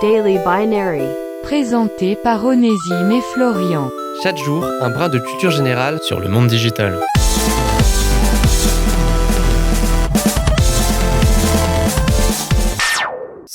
Daily Binary. Présenté par Onésime et Florian. Chaque jour, un brin de culture générale sur le monde digital.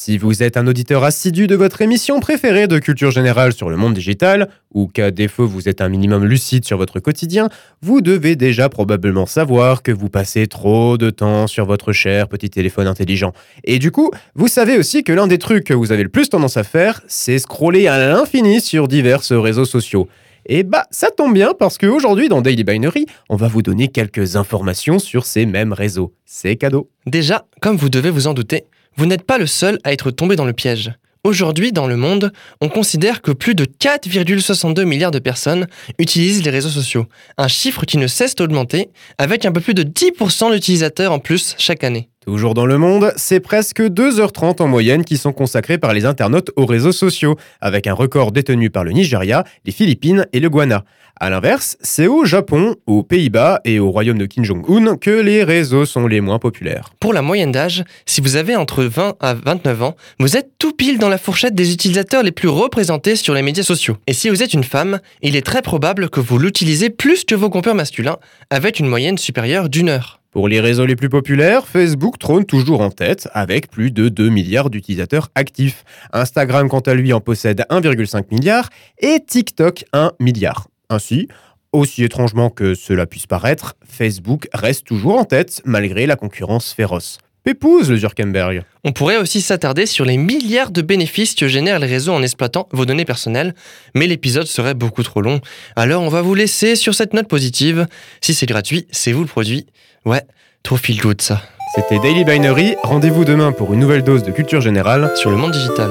Si vous êtes un auditeur assidu de votre émission préférée de culture générale sur le monde digital, ou qu'à défaut vous êtes un minimum lucide sur votre quotidien, vous devez déjà probablement savoir que vous passez trop de temps sur votre cher petit téléphone intelligent. Et du coup, vous savez aussi que l'un des trucs que vous avez le plus tendance à faire, c'est scroller à l'infini sur divers réseaux sociaux. Et bah, ça tombe bien parce qu'aujourd'hui dans Daily Binary, on va vous donner quelques informations sur ces mêmes réseaux. C'est cadeau. Déjà, comme vous devez vous en douter, vous n'êtes pas le seul à être tombé dans le piège. Aujourd'hui, dans le monde, on considère que plus de 4,62 milliards de personnes utilisent les réseaux sociaux, un chiffre qui ne cesse d'augmenter, avec un peu plus de 10% d'utilisateurs en plus chaque année. Toujours dans le monde, c'est presque 2h30 en moyenne qui sont consacrés par les internautes aux réseaux sociaux, avec un record détenu par le Nigeria, les Philippines et le Ghana. A l'inverse, c'est au Japon, aux Pays-Bas et au royaume de Kim Jong-un que les réseaux sont les moins populaires. Pour la moyenne d'âge, si vous avez entre 20 à 29 ans, vous êtes tout pile dans la fourchette des utilisateurs les plus représentés sur les médias sociaux. Et si vous êtes une femme, il est très probable que vous l'utilisez plus que vos compères masculins, avec une moyenne supérieure d'une heure. Pour les réseaux les plus populaires, Facebook trône toujours en tête avec plus de 2 milliards d'utilisateurs actifs. Instagram, quant à lui, en possède 1,5 milliard et TikTok 1 milliard. Ainsi, aussi étrangement que cela puisse paraître, Facebook reste toujours en tête malgré la concurrence féroce. Pépouze le Zuckerberg. On pourrait aussi s'attarder sur les milliards de bénéfices que génèrent les réseaux en exploitant vos données personnelles, mais l'épisode serait beaucoup trop long. Alors on va vous laisser sur cette note positive. Si c'est gratuit, c'est vous le produit. Ouais, trop feel good ça. C'était Daily Binary. Rendez-vous demain pour une nouvelle dose de culture générale Sur le monde digital.